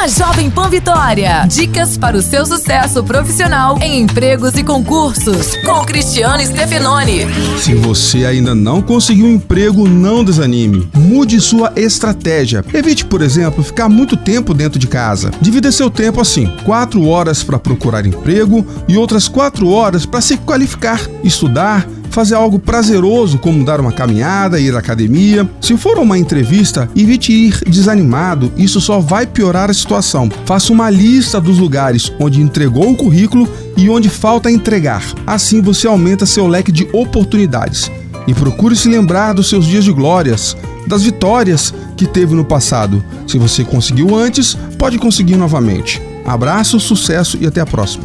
na Jovem Pan Vitória. Dicas para o seu sucesso profissional em empregos e concursos, com Cristiano Stefanoni. Se você ainda não conseguiu um emprego, não desanime. Mude sua estratégia. Evite, por exemplo, ficar muito tempo dentro de casa. Divida seu tempo assim: quatro horas para procurar emprego e outras quatro horas para se qualificar, estudar fazer algo prazeroso, como dar uma caminhada, ir à academia. Se for uma entrevista, evite ir desanimado, isso só vai piorar a situação. Faça uma lista dos lugares onde entregou o currículo e onde falta entregar. Assim você aumenta seu leque de oportunidades. E procure se lembrar dos seus dias de glórias, das vitórias que teve no passado. Se você conseguiu antes, pode conseguir novamente. Abraço, sucesso e até a próxima.